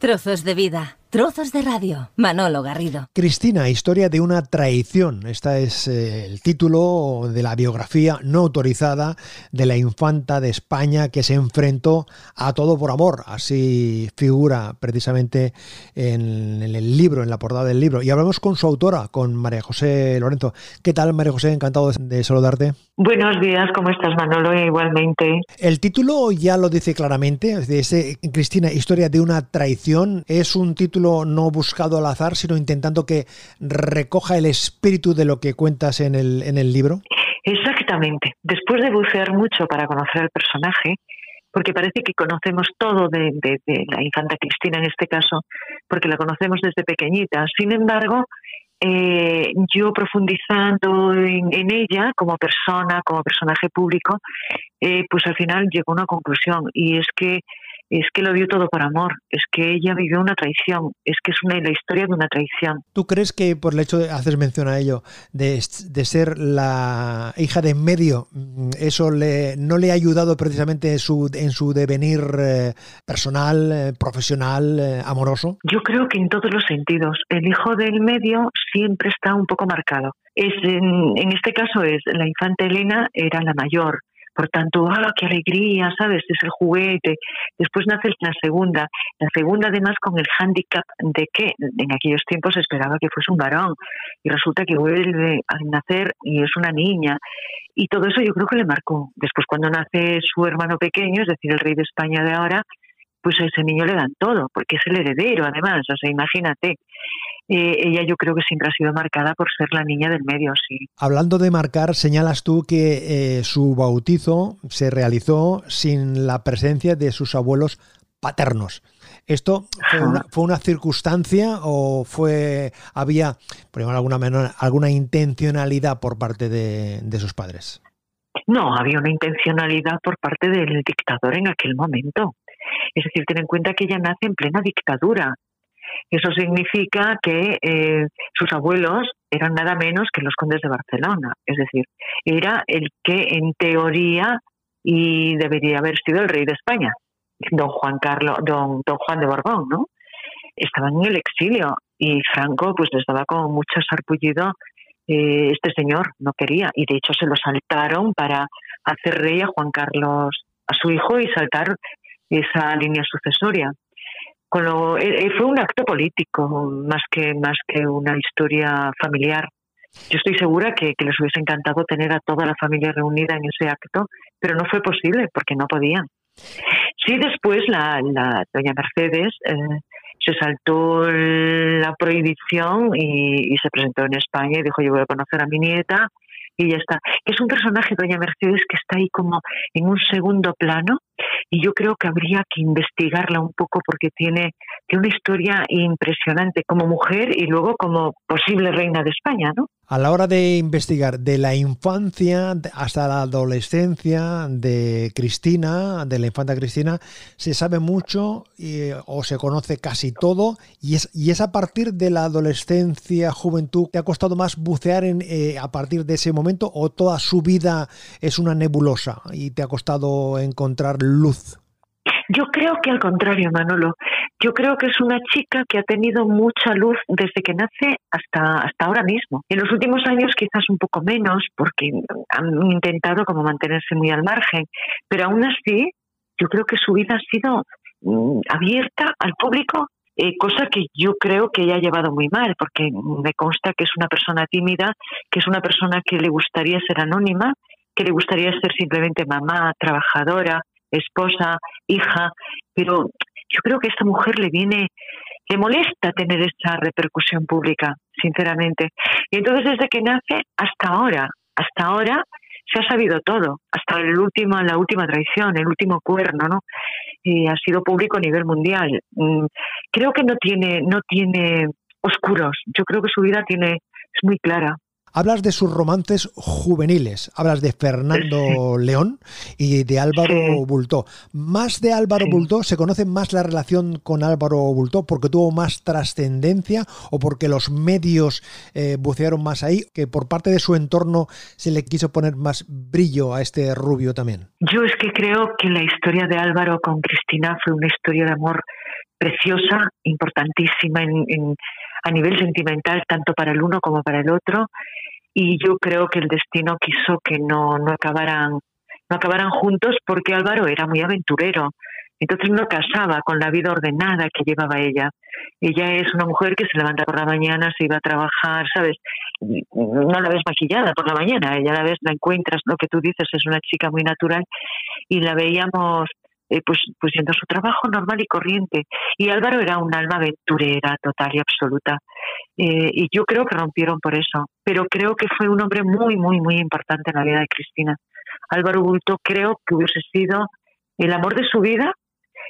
Trozos de vida, trozos de radio. Manolo Garrido. Cristina, historia de una traición. Este es eh, el título de la biografía no autorizada de la infanta de España que se enfrentó a todo por amor. Así figura precisamente en, el libro, en la portada del libro. Y hablamos con su autora, con María José Lorenzo. ¿Qué tal, María José? Encantado de saludarte. Buenos días, ¿cómo estás, Manolo? Igualmente. El título ya lo dice claramente. Dice, Cristina, historia de una traición es un título no buscado al azar, sino intentando que recoja el espíritu de lo que cuentas en el, en el libro. Exactamente. Después de bucear mucho para conocer al personaje, porque parece que conocemos todo de, la infanta Cristina en este caso, porque la conocemos desde pequeñita. Sin embargo, eh, yo profundizando en, ella como persona, como personaje público, eh, pues al final llegó a una conclusión y es que es que lo dio todo por amor, es que ella vivió una traición, es que es una, la historia de una traición. ¿Tú crees que por el hecho de, hacer mención a ello, de, ser la hija de en medio, mm, eso le, no le ha ayudado precisamente en su, en su devenir eh, personal, eh, profesional, eh, amoroso? Yo creo que en todos los sentidos. El hijo del medio siempre está un poco marcado. Es, en, en este caso es la infanta Elena era la mayor, por tanto, ¡ah, qué alegría! ¿Sabes? Es el juguete. Después nace la segunda. La segunda, además, con el hándicap de que en aquellos tiempos se esperaba que fuese un varón. Y resulta que vuelve a nacer y es una niña. Y todo eso yo creo que le marcó. Después, cuando nace su hermano pequeño, es decir, el rey de España de ahora, pues a ese niño le dan todo, porque es el heredero, además. O sea, imagínate. Eh, ella yo creo que siempre ha sido marcada por ser la niña del medio, sí. Hablando de marcar, señalas tú que eh, su bautizo se realizó sin la presencia de sus abuelos paternos. ¿Esto fue una, circunstancia o fue había, alguna, menor, alguna intencionalidad por parte de, de sus padres? No, había una intencionalidad por parte del dictador en aquel momento. Es decir, ten en cuenta que ella nace en plena dictadura. Eso significa que eh, sus abuelos eran nada menos que los condes de Barcelona, es decir, era el que en teoría y debería haber sido el rey de España, don Juan Carlos, don, don Juan de Borbón, ¿no? Estaban en el exilio y Franco pues les daba como mucho sarpullido eh, este señor, no quería y de hecho se lo saltaron para hacer rey a Juan Carlos, a su hijo y saltar esa línea sucesoria. Con lo, eh, eh, fue un acto político más que, más que una historia familiar. Yo estoy segura que, les hubiese encantado tener a toda la familia reunida en ese acto, pero no fue posible porque no podían. Sí, después la, la doña Mercedes eh, se saltó la prohibición y, y, se presentó en España y dijo yo voy a conocer a mi nieta y ya está. Es un personaje, doña Mercedes, que está ahí como en un segundo plano y yo creo que habría que investigarla un poco porque tiene, tiene una historia impresionante como mujer y luego como posible reina de España, ¿no? A la hora de investigar de la infancia hasta la adolescencia de Cristina, de la infanta Cristina, se sabe mucho o se conoce casi todo y es, y es a partir de la adolescencia, juventud, ¿te ha costado más bucear en, eh, a partir de ese momento o toda su vida es una nebulosa y te ha costado encontrar luz? Yo creo que al contrario, Manolo. Yo creo que es una chica que ha tenido mucha luz desde que nace hasta, hasta ahora mismo. En los últimos años quizás un poco menos, porque han intentado como mantenerse muy al margen, pero aún así yo creo que su vida ha sido mm, abierta al público, eh, cosa que yo creo que ella ha llevado muy mal, porque me consta que es una persona tímida, que es una persona que le gustaría ser anónima, que le gustaría ser simplemente mamá, trabajadora, esposa, hija, pero yo creo que a esta mujer le viene, le molesta tener esa repercusión pública, sinceramente. Y entonces desde que nace hasta ahora, hasta ahora se ha sabido todo, hasta el último, la última traición, el último cuerno, ¿no? Y ha sido público a nivel mundial. Mm, creo que no tiene, no tiene oscuros. Yo creo que su vida tiene, es muy clara. Hablas de sus romances juveniles, hablas de Fernando León y de Álvaro Bultó. Más de Álvaro Bultó, ¿se conoce más la relación con Álvaro Bultó porque tuvo más trascendencia o porque los medios eh, bucearon más ahí, que por parte de su entorno se le quiso poner más brillo a este rubio también? Yo es que creo que la historia de Álvaro con Cristina fue una historia de amor preciosa, importantísima en a nivel sentimental tanto para el uno como para el otro y yo creo que el destino quiso que no, no acabaran no acabaran juntos porque Álvaro era muy aventurero entonces no casaba con la vida ordenada que llevaba ella. Ella es una mujer que se levanta por la mañana, se iba a trabajar, ¿sabes? No la ves maquillada por la mañana, ella la ves, la encuentras, lo que tú dices, es una chica muy natural y la veíamos eh, pues, pues yendo a su trabajo normal y corriente. Y Álvaro era un alma aventurera total y absoluta. Eh, y yo creo que rompieron por eso. Pero creo que fue un hombre muy, muy, muy importante en la vida de Cristina. Álvaro Bulto creo que hubiese sido el amor de su vida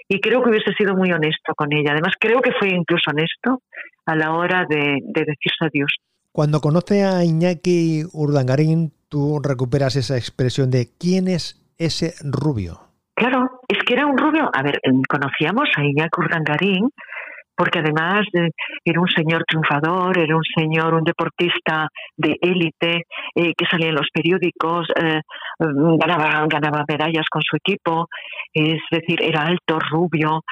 y creo que hubiese sido muy honesto con ella. Además, creo que fue incluso honesto a la hora de, de decirse adiós. Cuando conoce a Iñaki Urdangarín, tú recuperas esa expresión de ¿quién es ese rubio? Claro, es que era un rubio. A ver, conocíamos a Iñaki Urdangarín porque además era un señor triunfador, era un señor, un deportista de élite eh, que salía en los periódicos, eh, ganaba, ganaba medallas con su equipo, es decir, era alto, rubio,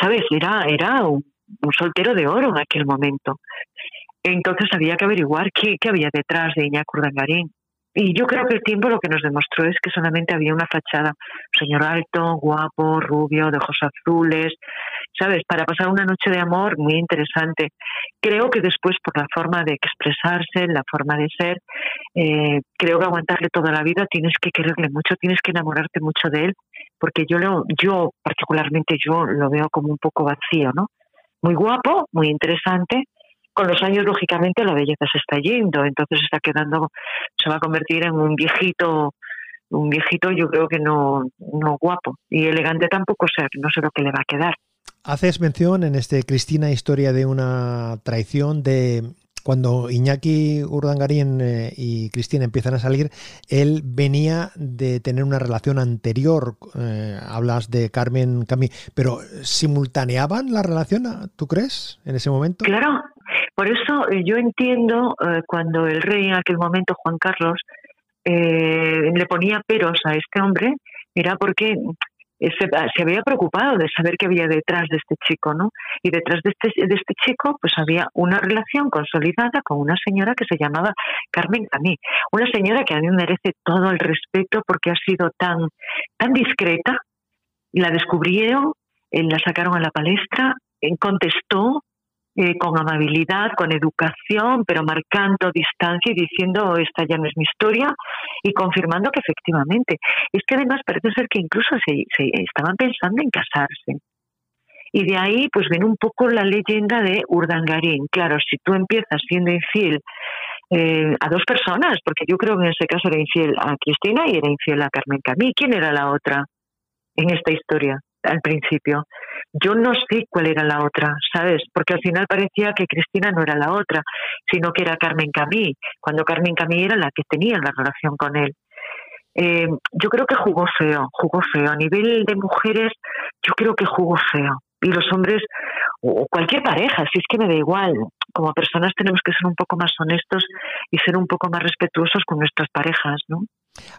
¿sabes? Era, era un, soltero de oro en aquel momento. Entonces había que averiguar qué, qué había detrás de Iñaki Urdangarín. Y yo creo que el tiempo lo que nos demostró es que solamente había una fachada. Señor alto, guapo, rubio, de ojos azules, ¿sabes? Para pasar una noche de amor muy interesante. Creo que después, por la forma de expresarse, la forma de ser, eh, creo que aguantarle toda la vida tienes que quererle mucho, tienes que enamorarte mucho de él, porque yo, lo, yo particularmente, yo lo veo como un poco vacío, ¿no? Muy guapo, muy interesante, con los años, lógicamente, la belleza se está yendo, entonces está quedando, se va a convertir en un viejito, un viejito yo creo que no, no guapo, y elegante tampoco sé, no sé lo que le va a quedar. Haces mención en este Cristina historia de una traición de cuando Iñaki Urdangarín eh, y Cristina empiezan a salir, él venía de tener una relación anterior. Eh, hablas de Carmen Camí, pero ¿simultaneaban la relación, tú crees, en ese momento? Claro, por eso eh, yo entiendo eh, cuando el rey en aquel momento, Juan Carlos, eh, le ponía peros a este hombre, era porque se, había preocupado de saber qué había detrás de este chico, ¿no? Y detrás de este, de este chico, pues había una relación consolidada con una señora que se llamaba Carmen Camí, una señora que a mí merece todo el respeto porque ha sido tan, tan discreta, la descubrieron, la sacaron a la palestra, contestó, eh, con amabilidad, con educación, pero marcando distancia y diciendo esta ya no es mi historia y confirmando que efectivamente. Es que además parece ser que incluso se, estaban pensando en casarse. Y de ahí pues viene un poco la leyenda de Urdangarín. Claro, si tú empiezas siendo infiel eh, a dos personas, porque yo creo que en ese caso era infiel a Cristina y era infiel a Carmen Camí. ¿Quién era la otra en esta historia al principio? Yo no sé cuál era la otra, ¿sabes? Porque al final parecía que Cristina no era la otra, sino que era Carmen Camí, cuando Carmen Camí era la que tenía la relación con él. Eh, yo creo que jugó feo, jugó feo. A nivel de mujeres, yo creo que jugó feo. Y los hombres, o cualquier pareja, si es que me da igual, como personas tenemos que ser un poco más honestos y ser un poco más respetuosos con nuestras parejas, ¿no?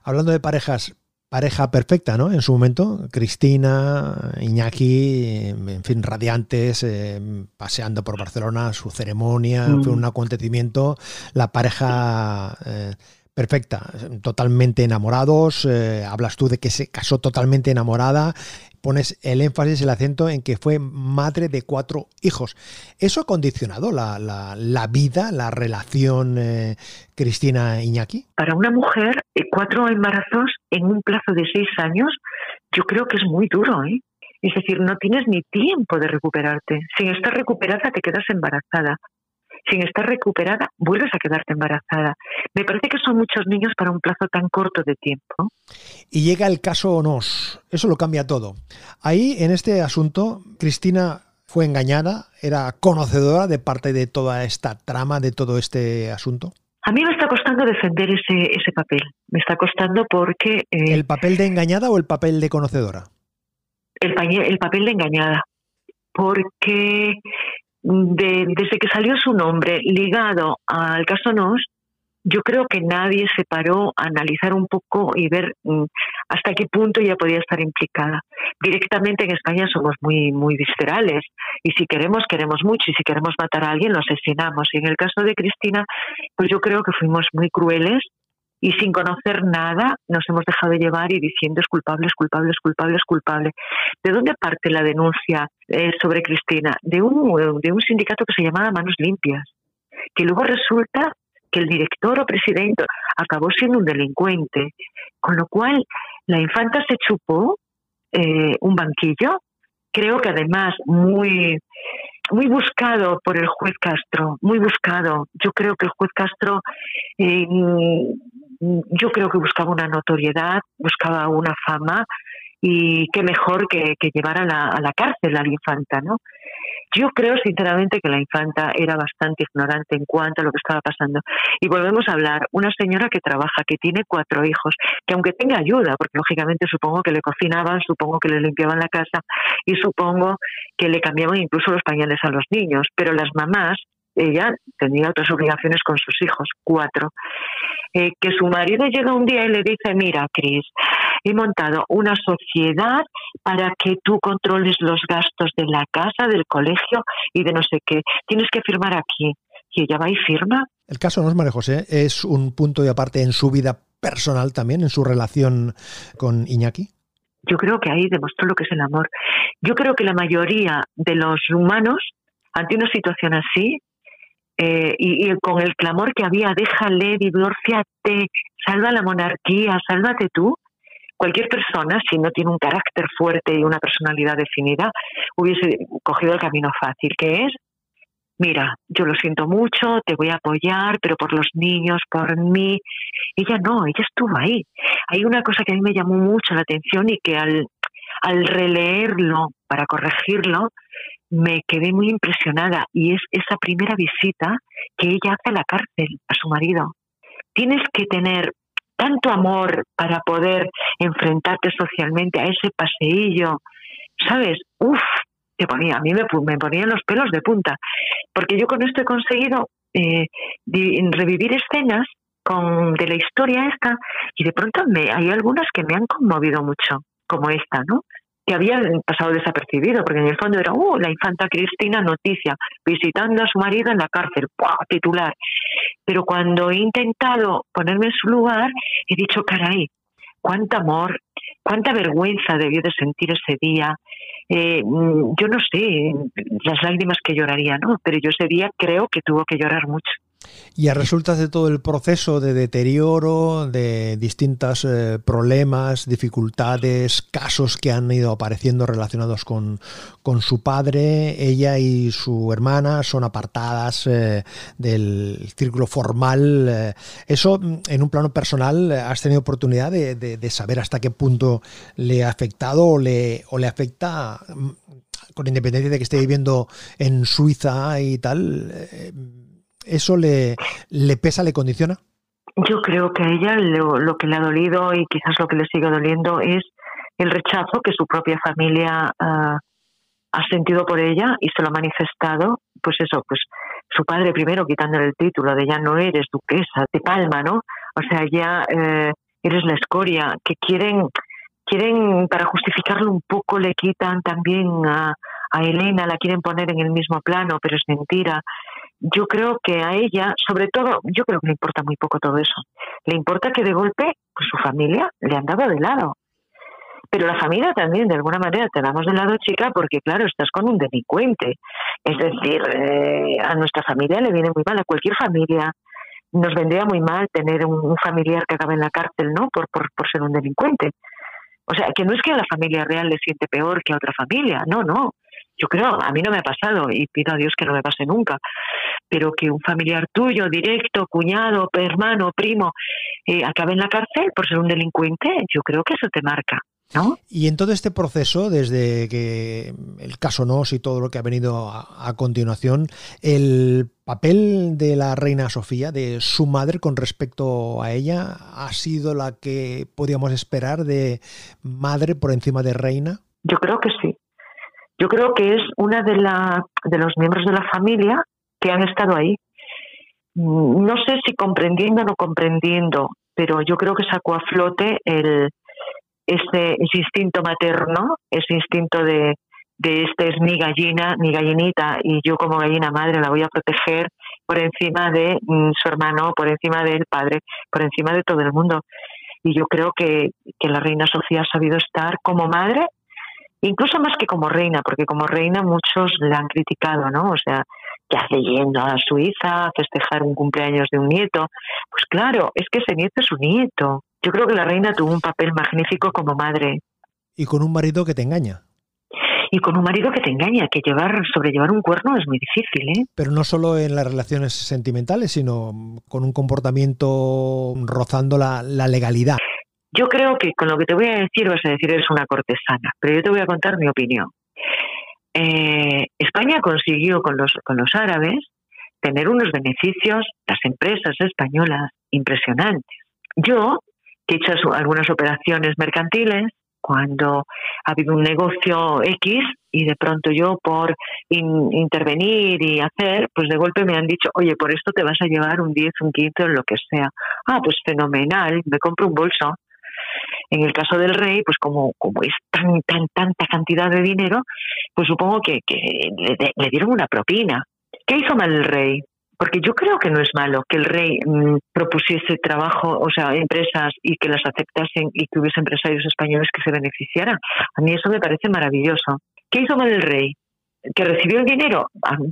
Hablando de parejas, pareja perfecta, ¿no? En su momento, Cristina, Iñaki, en fin, radiantes, eh, paseando por Barcelona, su ceremonia, fue mm. un acontecimiento, la pareja eh, perfecta, totalmente enamorados, eh, hablas tú de que se casó totalmente enamorada, pones el énfasis, el acento en que fue madre de cuatro hijos. ¿Eso ha condicionado la, la, vida, la relación eh, Cristina-Iñaki? Para una mujer, eh, cuatro embarazos en un plazo de seis años, yo creo que es muy duro, ¿eh? Es decir, no tienes ni tiempo de recuperarte. Sin estar recuperada te quedas embarazada sin estar recuperada, vuelves a quedarte embarazada. Me parece que son muchos niños para un plazo tan corto de tiempo. Y llega el caso Onos. Eso lo cambia todo. Ahí, en este asunto, Cristina fue engañada, era conocedora de parte de toda esta trama, de todo este asunto. A mí me está costando defender ese, ese papel. Me está costando porque... Eh, ¿El papel de engañada o el papel de conocedora? El, el papel de engañada. Porque desde que salió su nombre ligado al caso Nos, yo creo que nadie se paró a analizar un poco y ver mm, hasta qué punto ella podía estar implicada. Directamente en España somos muy muy viscerales y si queremos queremos mucho y si queremos matar a alguien lo asesinamos. Y en el caso de Cristina, pues yo creo que fuimos muy crueles y sin conocer nada nos hemos dejado llevar y diciendo es culpable, es culpable, es culpable, es culpable. ¿De dónde parte la denuncia eh, sobre Cristina? De un, de un sindicato que se llamaba Manos Limpias, que luego resulta que el director o presidente acabó siendo un delincuente, con lo cual la infanta se chupó eh, un banquillo, creo que además muy muy buscado por el juez Castro, muy buscado. Yo creo que el juez Castro, eh, yo creo que buscaba una notoriedad, buscaba una fama y qué mejor que, llevar a la, a la cárcel a la infanta, ¿no? Yo creo sinceramente que la infanta era bastante ignorante en cuanto a lo que estaba pasando. Y volvemos a hablar, una señora que trabaja, que tiene cuatro hijos, que aunque tenga ayuda, porque lógicamente supongo que le cocinaban, supongo que le limpiaban la casa y supongo que le cambiaban incluso los pañales a los niños, pero las mamás ella tenía otras obligaciones con sus hijos, cuatro. Eh, que su marido llega un día y le dice, mira, Cris, he montado una sociedad para que tú controles los gastos de la casa, del colegio y de no sé qué. Tienes que firmar aquí. Y ella va y firma. El caso no es María José, es un punto y aparte en su vida personal también, en su relación con Iñaki. Yo creo que ahí demostró lo que es el amor. Yo creo que la mayoría de los humanos, ante una situación así, eh, y, con el clamor que había, déjale, divórciate, salva la monarquía, sálvate tú, cualquier persona, si no tiene un carácter fuerte y una personalidad definida, hubiese cogido el camino fácil, que es, mira, yo lo siento mucho, te voy a apoyar, pero por los niños, por mí. Ella no, ella estuvo ahí. Hay una cosa que a mí me llamó mucho la atención y que al, al releerlo para corregirlo, me quedé muy impresionada y es esa primera visita que ella hace a la cárcel a su marido. Tienes que tener tanto amor para poder enfrentarte socialmente a ese paseillo, ¿sabes? Uf, te ponía, a mí me, me ponían los pelos de punta, porque yo con esto he conseguido eh, revivir escenas con, de la historia esta y de pronto me, hay algunas que me han conmovido mucho, como esta, ¿no? Que había pasado desapercibido, porque en el fondo era, uh, la infanta Cristina noticia, visitando a su marido en la cárcel, ¡Puah! titular. Pero cuando he intentado ponerme en su lugar, he dicho, caray, cuánto amor, cuánta vergüenza debió de sentir ese día. Eh, mm, yo no sé las lágrimas que lloraría, ¿no? Pero yo ese día creo que tuvo que llorar mucho. Y a resultas de todo el proceso de deterioro, de distintos eh, problemas, dificultades, casos que han ido apareciendo relacionados con, con su padre, ella y su hermana son apartadas eh, del círculo formal. Eh. eso, mm, en un plano personal, ¿has tenido oportunidad de, de, saber hasta qué punto le ha afectado o le, o le afecta, mm, con independencia de que esté viviendo en Suiza y tal? ¿Eso le, le pesa, le condiciona? Yo creo que a ella lo, que le ha dolido y quizás lo que le sigue doliendo es el rechazo que su propia familia ah, ha sentido por ella y se lo ha manifestado, pues eso, pues su padre primero quitándole el título de ya no eres duquesa de Palma, ¿no? O sea, ya eh, eres la escoria, que quieren, quieren, para justificarlo un poco, le quitan también a, a Elena, la quieren poner en el mismo plano, pero es mentira yo creo que a ella, sobre todo, yo creo que le importa muy poco todo eso. Le importa que de golpe pues, su familia le han dado de lado. Pero la familia también, de alguna manera, te damos de lado, chica, porque claro, estás con un delincuente. Es decir, eh, a nuestra familia le viene muy mal, a cualquier familia nos vendría muy mal tener un, familiar que acabe en la cárcel, ¿no? Por, por, por ser un delincuente. O sea, que no es que a la familia real le siente peor que a otra familia, no, no. Yo creo, a mí no me ha pasado y pido a Dios que no me pase nunca, pero que un familiar tuyo, directo, cuñado, hermano, primo, eh, acabe en la cárcel por ser un delincuente, yo creo que eso te marca. ¿No? Y en todo este proceso, desde que el caso NOS y todo lo que ha venido a, continuación, el papel de la reina Sofía, de su madre con respecto a ella, ha sido la que podíamos esperar de madre por encima de reina? Yo creo que sí. Yo creo que es una de, la, de los miembros de la familia que han estado ahí. No sé si comprendiendo o no comprendiendo, pero yo creo que sacó a flote el, ese, ese instinto materno, ese instinto de, de este es mi gallina, mi gallinita, y yo como gallina madre la voy a proteger por encima de mm, su hermano, por encima del padre, por encima de todo el mundo. Y yo creo que, que la reina Sofía ha sabido estar como madre, incluso más que como reina, porque como reina muchos la han criticado, ¿no? O sea, que hace yendo a Suiza a festejar un cumpleaños de un nieto. Pues claro, es que ese nieto es su nieto. Yo creo que la reina tuvo un papel magnífico como madre. Y con un marido que te engaña y con un marido que te engaña, que llevar, sobrellevar un cuerno es muy difícil, ¿eh? Pero no solo en las relaciones sentimentales, sino con un comportamiento rozando la, legalidad. Yo creo que con lo que te voy a decir vas a decir eres una cortesana, pero yo te voy a contar mi opinión. Eh, España consiguió con los, con los árabes tener unos beneficios, las empresas españolas, impresionantes. Yo, que he hecho algunas operaciones mercantiles, cuando ha habido un negocio X y de pronto yo por intervenir y hacer, pues de golpe me han dicho, oye, por esto te vas a llevar un 10, un 15 o lo que sea. Ah, pues fenomenal, me compro un bolso. En el caso del rey, pues como, como es tan, tan, tanta cantidad de dinero, pues supongo que, que le, dieron una propina. ¿Qué hizo mal el rey? porque yo creo que no es malo que el rey mm, propusiese trabajo, o sea, empresas y que las aceptasen y que hubiese empresarios españoles que se beneficiaran. A mí eso me parece maravilloso. ¿Qué hizo mal el rey? ¿Que recibió el dinero?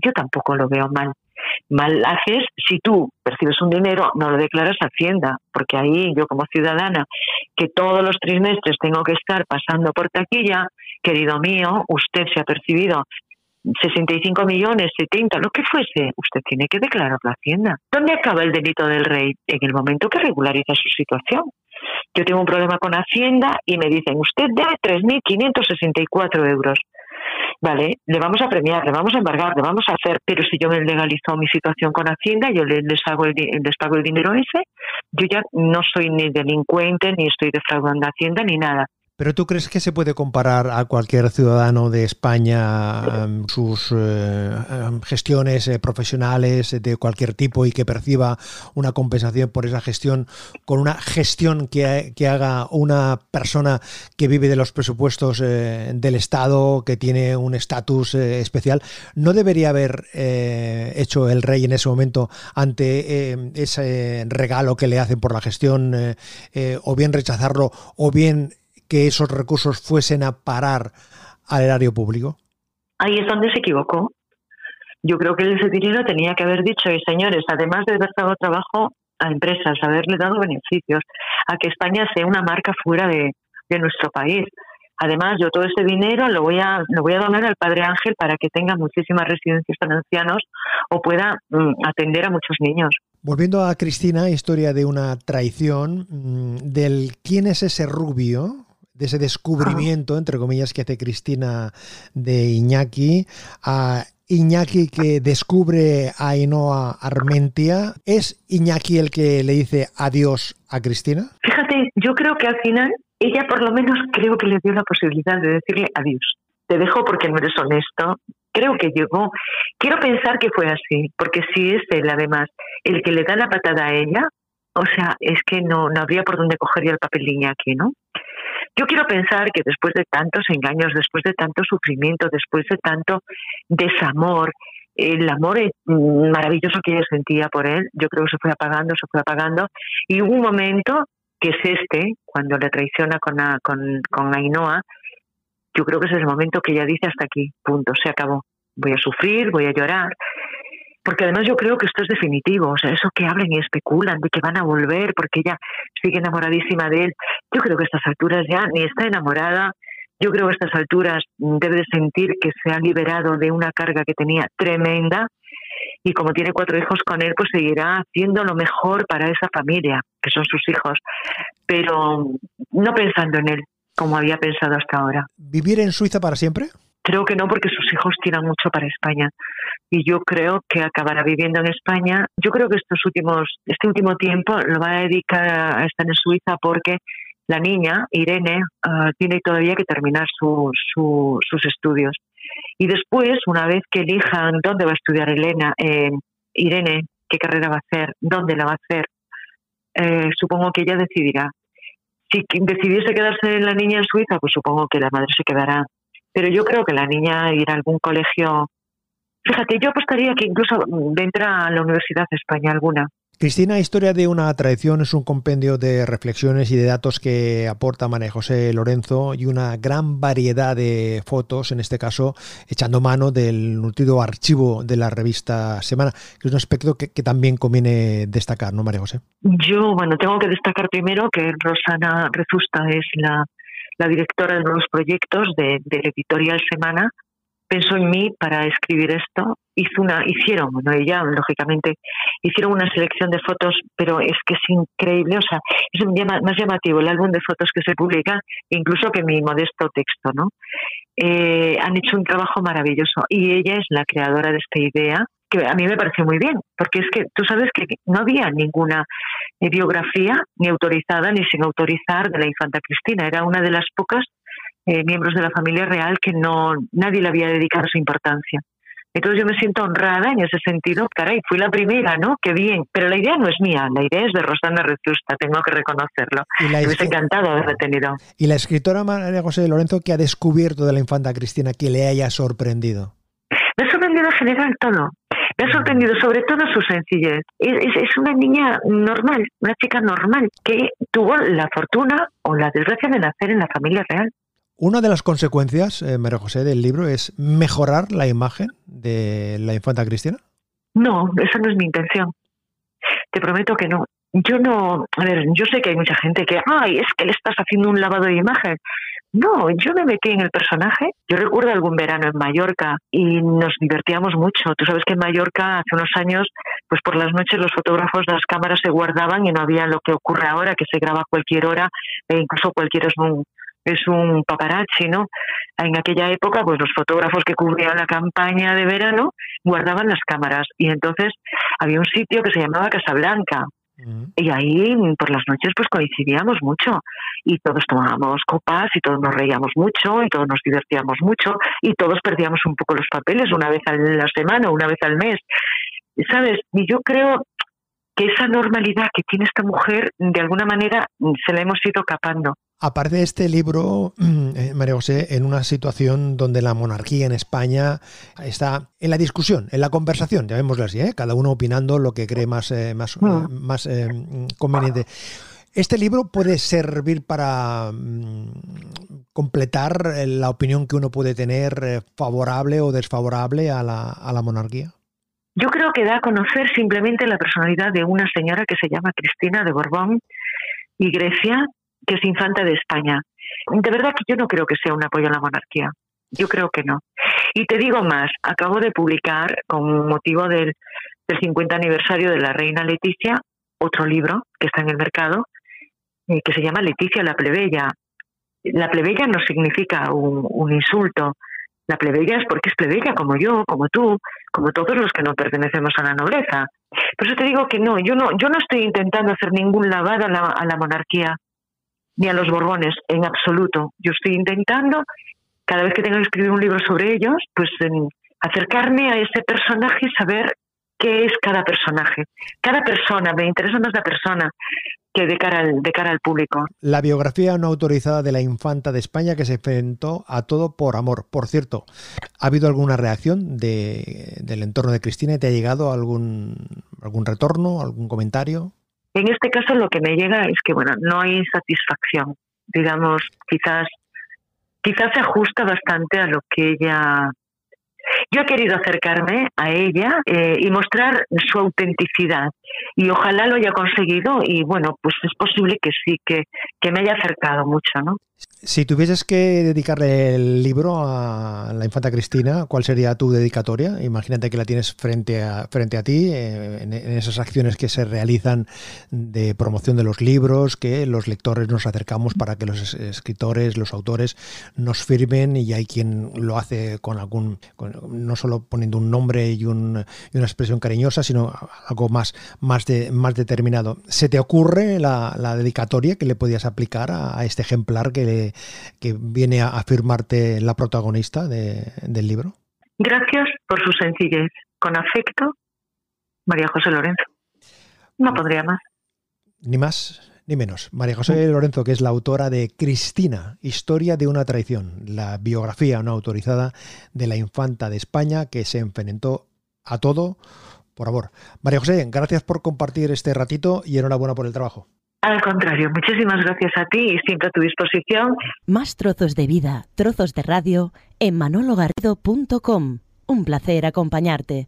yo tampoco lo veo mal. Mal haces si tú percibes un dinero, no lo declaras a Hacienda, porque ahí yo como ciudadana, que todos los trimestres tengo que estar pasando por taquilla, querido mío, usted se ha percibido 65 millones, 70, lo que fuese, usted tiene que declarar la Hacienda. ¿Dónde acaba el delito del rey? En el momento que regulariza su situación. Yo tengo un problema con Hacienda y me dicen, usted debe 3.564 euros. Vale, le vamos a premiar, le vamos a embargar, le vamos a hacer, pero si yo me legalizo mi situación con Hacienda, yo les, hago el, les pago el dinero ese, yo ya no soy ni delincuente, ni estoy defraudando Hacienda, ni nada. ¿Pero tú crees que se puede comparar a cualquier ciudadano de España em, sus eh, em, gestiones eh, profesionales de cualquier tipo y que perciba una compensación por esa gestión con una gestión que, haga una persona que vive de los presupuestos eh, del Estado, que tiene un estatus especial? ¿No debería haber hecho el rey en ese momento ante ese regalo que le hacen por la gestión o bien rechazarlo o bien que esos recursos fuesen a parar al erario público? Ahí es donde se equivocó. Yo creo que ese dinero tenía que haber dicho, y señores, además de haber dado trabajo a empresas, haberle dado beneficios, a que España sea una marca fuera de, nuestro país. Además, yo todo ese dinero lo voy a lo voy a donar al Padre Ángel para que tenga muchísimas residencias para ancianos o pueda mm, atender a muchos niños. Volviendo a Cristina, historia de una traición, mm, del quién es ese rubio de ese descubrimiento, entre comillas, que hace Cristina de Iñaki, a Iñaki que descubre a Ainhoa Armentia. ¿Es Iñaki el que le dice adiós a Cristina? Fíjate, yo creo que al final ella por lo menos creo que le dio la posibilidad de decirle adiós. Te dejo porque no eres honesto. Creo que llegó. Quiero pensar que fue así, porque si es él además el que le da la patada a ella, o sea, es que no, no habría por dónde cogería el papel de Iñaki, ¿no? Yo quiero pensar que después de tantos engaños, después de tanto sufrimiento, después de tanto desamor, el amor maravilloso que ella sentía por él, yo creo que se fue apagando, se fue apagando, y hubo un momento que es este, cuando le traiciona con, con, con Ainhoa, yo creo que es el momento que ella dice hasta aquí, punto, se acabó. Voy a sufrir, voy a llorar, porque además yo creo que esto es definitivo, o sea, eso que hablan y especulan de que van a volver porque ella sigue enamoradísima de él, yo creo que a estas alturas ya ni está enamorada, yo creo que a estas alturas debe de sentir que se ha liberado de una carga que tenía tremenda y como tiene cuatro hijos con él, pues seguirá haciendo lo mejor para esa familia, que son sus hijos, pero no pensando en él como había pensado hasta ahora. ¿Vivir en Suiza para siempre? Creo que no porque sus hijos tiran mucho para España y yo creo que acabará viviendo en España. Yo creo que estos últimos, este último tiempo lo va a dedicar a estar en Suiza porque la niña, Irene, ah, tiene todavía que terminar sus estudios. Y después, una vez que elijan dónde va a estudiar Elena, eh, Irene, qué carrera va a hacer, dónde la va a hacer, eh, supongo que ella decidirá. Si decidiese quedarse la niña en Suiza, pues supongo que la madre se quedará. Pero yo creo que la niña irá a algún colegio. Fíjate, yo apostaría que incluso vendrá a la Universidad de España alguna. Cristina, Historia de una tradición es un compendio de reflexiones y de datos que aporta María José Lorenzo y una gran variedad de fotos, en este caso echando mano del nutrido archivo de la revista Semana, que es un aspecto que, también conviene destacar, ¿no, María José? Yo, bueno, tengo que destacar primero que Rosana Rezusta es la, directora de nuevos proyectos de, la editorial Semana pensó en mí para escribir esto. Hizo una, hicieron, bueno, ella, lógicamente, hicieron una selección de fotos, pero es que es increíble, o sea, es más llamativo el álbum de fotos que se publica, incluso que mi modesto texto, ¿no? Eh, han hecho un trabajo maravilloso y ella es la creadora de esta idea que a mí me pareció muy bien, porque es que tú sabes que no había ninguna biografía ni autorizada ni sin autorizar de la infanta Cristina, era una de las pocas eh, miembros de la familia real que no nadie le había dedicado su importancia. Entonces yo me siento honrada en ese sentido. Caray, fui la primera, ¿no? Qué bien. Pero la idea no es mía, la idea es de Rosana Rezusta, tengo que reconocerlo. Y me hubiese encantado haberla tenido. ¿Y la escritora María José de Lorenzo qué ha descubierto de la infanta Cristina que le haya sorprendido? Me ha sorprendido en general todo. Me ha sorprendido sobre todo su sencillez. Es, es, una niña normal, una chica normal, que tuvo la fortuna o la desgracia de nacer en la familia real. Una de las consecuencias, eh, María José, del libro es mejorar la imagen de la infanta Cristina. No, esa no es mi intención. Te prometo que no. Yo no, a ver, yo sé que hay mucha gente que, ay, es que le estás haciendo un lavado de imagen. No, yo me metí en el personaje. Yo recuerdo algún verano en Mallorca y nos divertíamos mucho. Tú sabes que en Mallorca hace unos años, pues por las noches los fotógrafos de las cámaras se guardaban y no había lo que ocurre ahora, que se graba a cualquier hora e incluso cualquier es un paparazzi, ¿no? En aquella época, pues los fotógrafos que cubrían la campaña de verano guardaban las cámaras y entonces había un sitio que se llamaba Casablanca. Y ahí por las noches pues coincidíamos mucho y todos tomábamos copas y todos nos reíamos mucho y todos nos divertíamos mucho y todos perdíamos un poco los papeles una vez a la semana, una vez al mes. ¿Sabes? Y yo creo que esa normalidad que tiene esta mujer de alguna manera se la hemos ido capando. Aparte de este libro, eh, María José, en una situación donde la monarquía en España está en la discusión, en la conversación, llamémoslo así, ¿eh? cada uno opinando lo que cree más, eh, más, mm. más conveniente. ¿Este libro puede servir para mm, completar la opinión que uno puede tener favorable o desfavorable a la, a la monarquía? Yo creo que da a conocer simplemente la personalidad de una señora que se llama Cristina de Borbón y Grecia, que es infanta de España. De verdad que yo no creo que sea un apoyo a la monarquía. Yo creo que no. Y te digo más, acabo de publicar, con motivo del, 50 aniversario de la reina Leticia, otro libro que está en el mercado, eh, que se llama Leticia la plebeya. La plebeya no significa un, un insulto. La plebeya es porque es plebeya, como yo, como tú, como todos los que no pertenecemos a la nobleza. Por eso te digo que no, yo no, yo no estoy intentando hacer ningún lavado a la, a la monarquía ni a los Borbones en absoluto. Yo estoy intentando, cada vez que tengo que escribir un libro sobre ellos, pues acercarme a ese personaje y saber qué es cada personaje. Cada persona, me interesa más la persona que de cara al, de cara al público. La biografía no autorizada de la infanta de España que se enfrentó a todo por amor. Por cierto, ¿ha habido alguna reacción de, del entorno de Cristina? ¿Te ha llegado algún, algún retorno, algún comentario? En este caso lo que me llega es que bueno, no hay satisfacción, digamos, quizás quizás se ajusta bastante a lo que ella yo he querido acercarme a ella eh, y mostrar su autenticidad y ojalá lo haya conseguido y bueno, pues es posible que sí, que, que me haya acercado mucho, ¿no? Si tuvieses que dedicarle el libro a la infanta Cristina, ¿cuál sería tu dedicatoria? Imagínate que la tienes frente a, frente a ti, eh, en, esas acciones que se realizan de promoción de los libros, que los lectores nos acercamos para que los escritores, los autores nos firmen y hay quien lo hace con algún, no solo poniendo un nombre y, una expresión cariñosa, sino algo más, más, más determinado. ¿Se te ocurre la, dedicatoria que le podías aplicar a, a este ejemplar que que viene a afirmarte la protagonista del libro? Gracias por su sencillez. Con afecto, María José Lorenzo. No podría más. Ni más ni menos. María José Lorenzo, que es la autora de Cristina, Historia de una traición, la biografía no autorizada de la infanta de España que se enfrentó a todo por amor. María José, gracias por compartir este ratito y enhorabuena por el trabajo. Al contrario, muchísimas gracias a ti y siempre a tu disposición. Más trozos de vida, trozos de radio en manologarrido.com. Un placer acompañarte.